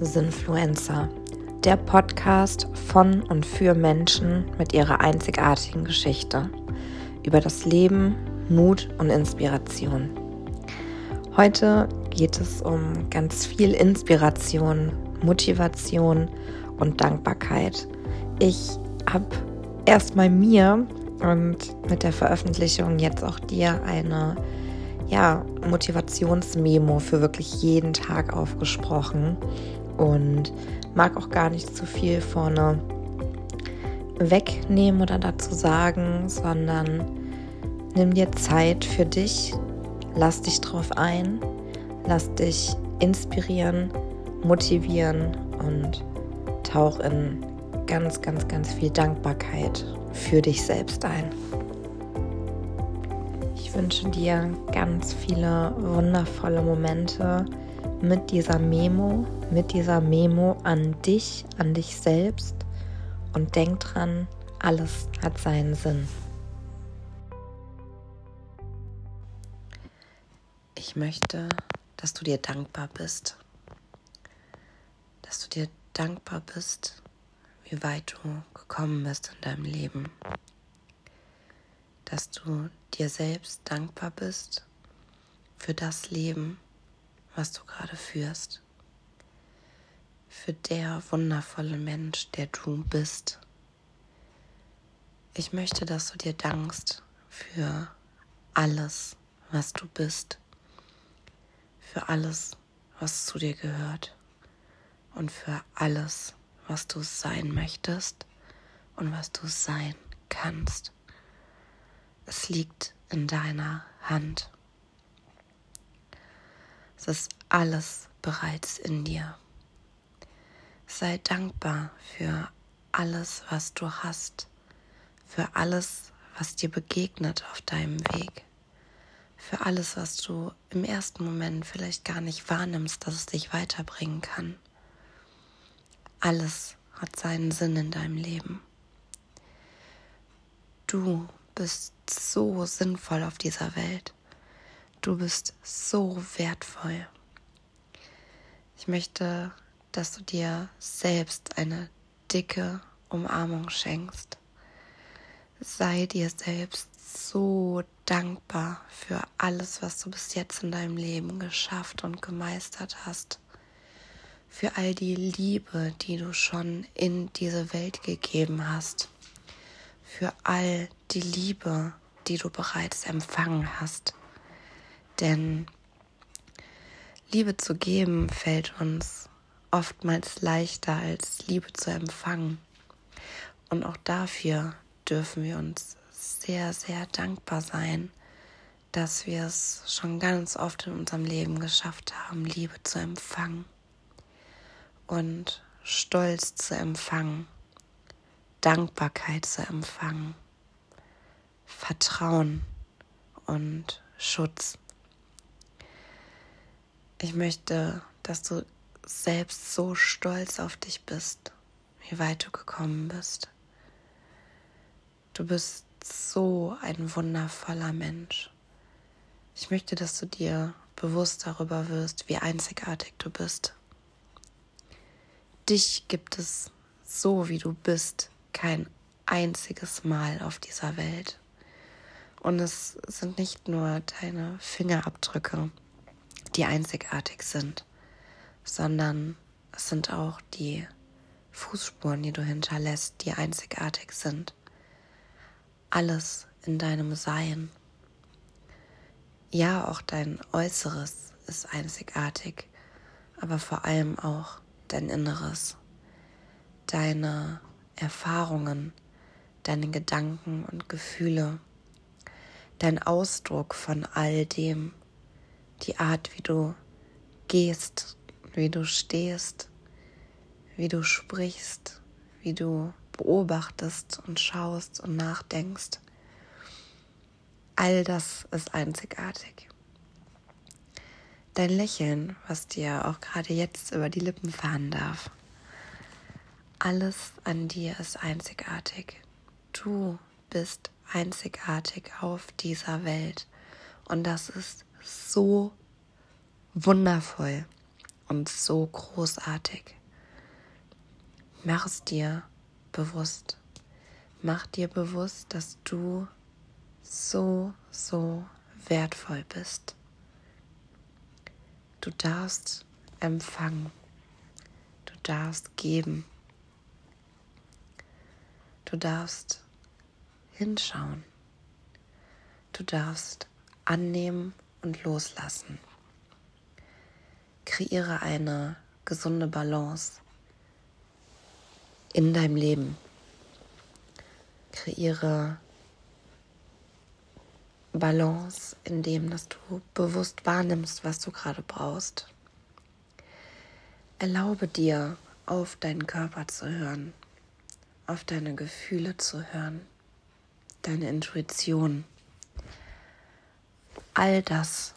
Sinnfluencer, der Podcast von und für Menschen mit ihrer einzigartigen Geschichte über das Leben, Mut und Inspiration. Heute geht es um ganz viel Inspiration, Motivation und Dankbarkeit. Ich habe erstmal mir und mit der Veröffentlichung jetzt auch dir eine ja, Motivationsmemo für wirklich jeden Tag aufgesprochen und mag auch gar nicht zu viel vorne wegnehmen oder dazu sagen, sondern nimm dir Zeit für dich, lass dich drauf ein, lass dich inspirieren, motivieren und tauch in ganz, ganz, ganz viel Dankbarkeit für dich selbst ein. Ich wünsche dir ganz viele wundervolle Momente mit dieser Memo, mit dieser Memo an dich, an dich selbst und denk dran, alles hat seinen Sinn. Ich möchte, dass du dir dankbar bist, dass du dir dankbar bist, wie weit du gekommen bist in deinem Leben dass du dir selbst dankbar bist für das Leben, was du gerade führst, für der wundervolle Mensch, der du bist. Ich möchte, dass du dir dankst für alles, was du bist, für alles, was zu dir gehört und für alles, was du sein möchtest und was du sein kannst. Es liegt in deiner Hand. Es ist alles bereits in dir. Sei dankbar für alles, was du hast, für alles, was dir begegnet auf deinem Weg, für alles, was du im ersten Moment vielleicht gar nicht wahrnimmst, dass es dich weiterbringen kann. Alles hat seinen Sinn in deinem Leben. Du bist so sinnvoll auf dieser Welt. Du bist so wertvoll. Ich möchte, dass du dir selbst eine dicke Umarmung schenkst. Sei dir selbst so dankbar für alles, was du bis jetzt in deinem Leben geschafft und gemeistert hast. Für all die Liebe, die du schon in diese Welt gegeben hast für all die Liebe, die du bereits empfangen hast. Denn Liebe zu geben fällt uns oftmals leichter als Liebe zu empfangen. Und auch dafür dürfen wir uns sehr, sehr dankbar sein, dass wir es schon ganz oft in unserem Leben geschafft haben, Liebe zu empfangen und Stolz zu empfangen Dankbarkeit zu empfangen, Vertrauen und Schutz. Ich möchte, dass du selbst so stolz auf dich bist, wie weit du gekommen bist. Du bist so ein wundervoller Mensch. Ich möchte, dass du dir bewusst darüber wirst, wie einzigartig du bist. Dich gibt es so, wie du bist, kein einziges Mal auf dieser Welt. Und es sind nicht nur deine Fingerabdrücke, die einzigartig sind, sondern es sind auch die Fußspuren, die du hinterlässt, die einzigartig sind. Alles in deinem Sein. Ja, auch dein Äußeres ist einzigartig, aber vor allem auch dein Inneres, deine Erfahrungen, deine Gedanken und Gefühle, dein Ausdruck von all dem, die Art, wie du gehst, wie du stehst, wie du sprichst, wie du beobachtest und schaust und nachdenkst. All das ist einzigartig. Dein Lächeln, was dir auch gerade jetzt über die Lippen fahren darf. Alles an dir ist einzigartig. Du bist einzigartig auf dieser Welt. Und das ist so wundervoll. und so großartig. Mach es dir bewusst. Mach dir bewusst, dass du so, so wertvoll bist. Du darfst empfangen. Du darfst geben. Du darfst hinschauen. Du darfst annehmen und loslassen. Kreiere eine gesunde Balance in deinem Leben. Kreiere Balance, indem dass du bewusst wahrnimmst, was du gerade brauchst. Erlaube dir, auf deinen Körper zu hören, auf deine Gefühle zu hören, deine Intuition. All das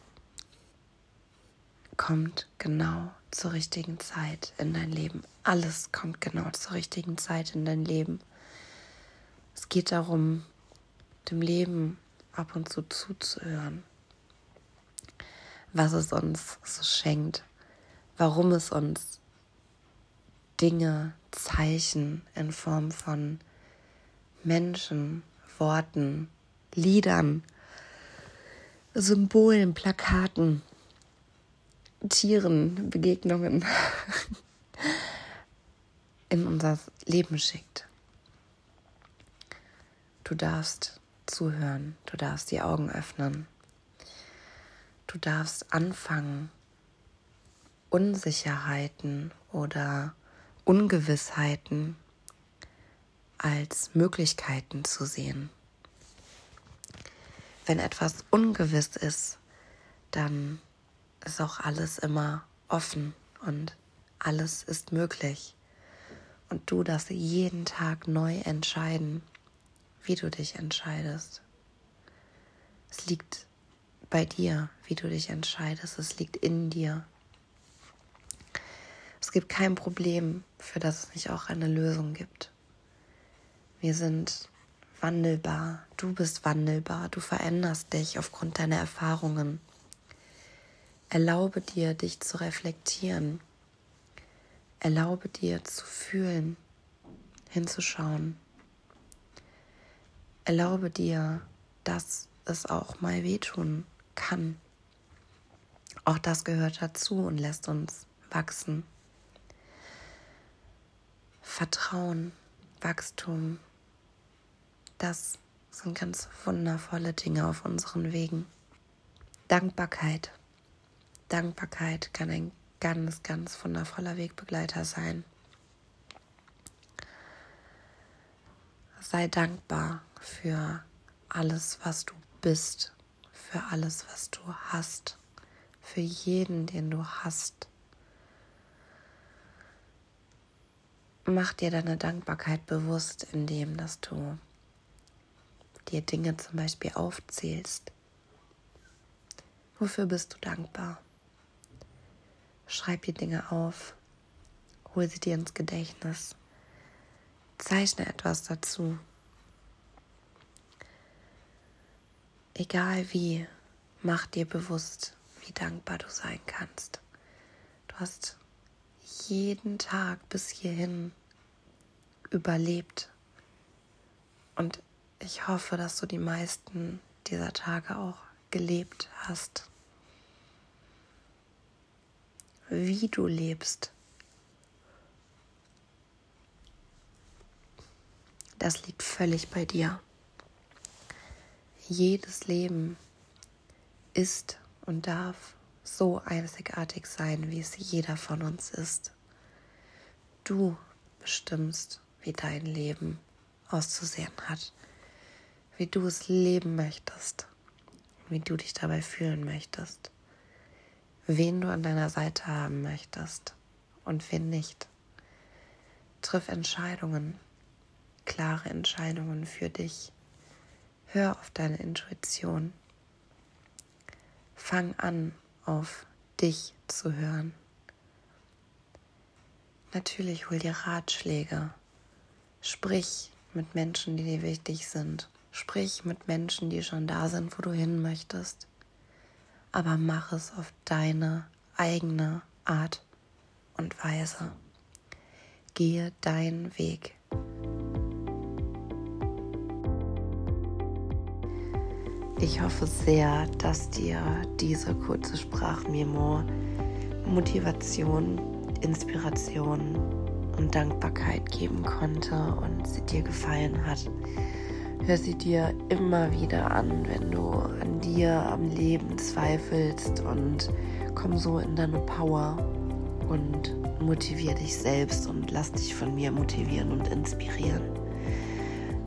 kommt genau zur richtigen Zeit in dein Leben. Alles kommt genau zur richtigen Zeit in dein Leben. Es geht darum, dem Leben ab und zu zuzuhören, was es uns so schenkt, warum es uns Dinge, Zeichen in Form von Menschen, Worten, Liedern, Symbolen, Plakaten, Tieren, Begegnungen in unser Leben schickt. Du darfst zuhören, du darfst die Augen öffnen, du darfst anfangen, Unsicherheiten oder Ungewissheiten als Möglichkeiten zu sehen. Wenn etwas ungewiss ist, dann ist auch alles immer offen und alles ist möglich. Und du darfst jeden Tag neu entscheiden, wie du dich entscheidest. Es liegt bei dir, wie du dich entscheidest. Es liegt in dir. Es gibt kein Problem, für das es nicht auch eine Lösung gibt. Wir sind wandelbar. Du bist wandelbar. Du veränderst dich aufgrund deiner Erfahrungen. Erlaube dir, dich zu reflektieren. Erlaube dir zu fühlen, hinzuschauen. Erlaube dir, dass es auch mal wehtun kann. Auch das gehört dazu und lässt uns wachsen. Vertrauen, Wachstum, das sind ganz wundervolle Dinge auf unseren Wegen. Dankbarkeit. Dankbarkeit kann ein ganz, ganz wundervoller Wegbegleiter sein. Sei dankbar für alles, was du bist, für alles, was du hast, für jeden, den du hast. Mach dir deine Dankbarkeit bewusst, indem dass du dir Dinge zum Beispiel aufzählst. Wofür bist du dankbar? Schreib die Dinge auf, hol sie dir ins Gedächtnis, zeichne etwas dazu. Egal wie, mach dir bewusst, wie dankbar du sein kannst. Du hast jeden Tag bis hierhin überlebt. Und ich hoffe, dass du die meisten dieser Tage auch gelebt hast. Wie du lebst, das liegt völlig bei dir jedes Leben ist und darf so einzigartig sein, wie es jeder von uns ist. Du bestimmst, wie dein Leben auszusehen hat, wie du es leben möchtest, wie du dich dabei fühlen möchtest, wen du an deiner Seite haben möchtest und wen nicht. Triff Entscheidungen, klare Entscheidungen für dich Hör auf deine Intuition. Fang an, auf dich zu hören. Natürlich hol dir Ratschläge. Sprich mit Menschen, die dir wichtig sind. Sprich mit Menschen, die schon da sind, wo du hin möchtest. Aber mach es auf deine eigene Art und Weise. Gehe deinen Weg. Ich hoffe sehr, dass dir diese kurze Sprachmemo Motivation, Inspiration und Dankbarkeit geben konnte und sie dir gefallen hat. Hör sie dir immer wieder an, wenn du an dir, am Leben zweifelst und komm so in deine Power und motivier dich selbst und lass dich von mir motivieren und inspirieren.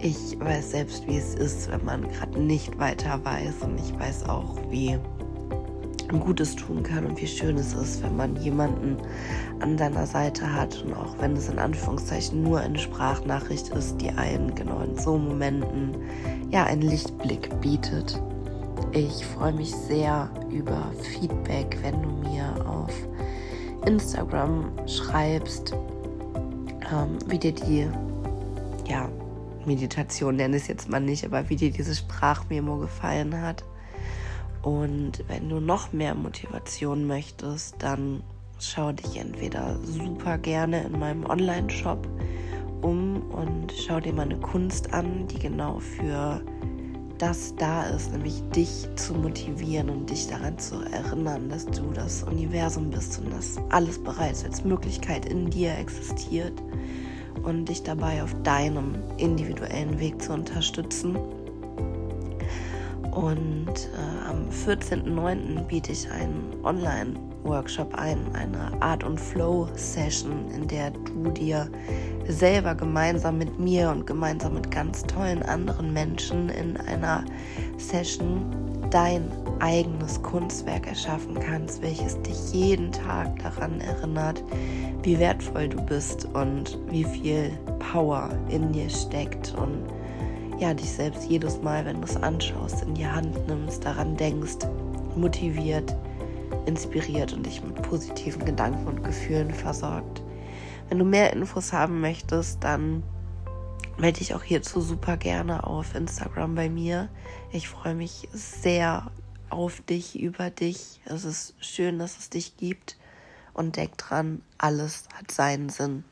Ich weiß selbst, wie es ist, wenn man gerade nicht weiter weiß. Und ich weiß auch, wie Gutes tun kann und wie schön es ist, wenn man jemanden an seiner Seite hat. Und auch wenn es in Anführungszeichen nur eine Sprachnachricht ist, die einen genau in so Momenten ja einen Lichtblick bietet. Ich freue mich sehr über Feedback, wenn du mir auf Instagram schreibst, ähm, wie dir die ja, Meditation nenne es jetzt mal nicht, aber wie dir diese Sprachmemo gefallen hat. Und wenn du noch mehr Motivation möchtest, dann schau dich entweder super gerne in meinem Online-Shop um und schau dir meine Kunst an, die genau für das da ist, nämlich dich zu motivieren und dich daran zu erinnern, dass du das Universum bist und dass alles bereits als Möglichkeit in dir existiert und dich dabei auf deinem individuellen Weg zu unterstützen. Und äh, am 14.09. biete ich einen Online-Workshop ein, eine Art und Flow-Session, in der du dir selber gemeinsam mit mir und gemeinsam mit ganz tollen anderen Menschen in einer Session dein eigenes Kunstwerk erschaffen kannst, welches dich jeden Tag daran erinnert, wie wertvoll du bist und wie viel Power in dir steckt und ja, dich selbst jedes Mal, wenn du es anschaust, in die Hand nimmst, daran denkst, motiviert, inspiriert und dich mit positiven Gedanken und Gefühlen versorgt. Wenn du mehr Infos haben möchtest, dann melde dich auch hierzu super gerne auf Instagram bei mir. Ich freue mich sehr auf dich, über dich. Es ist schön, dass es dich gibt. Und denk dran, alles hat seinen Sinn.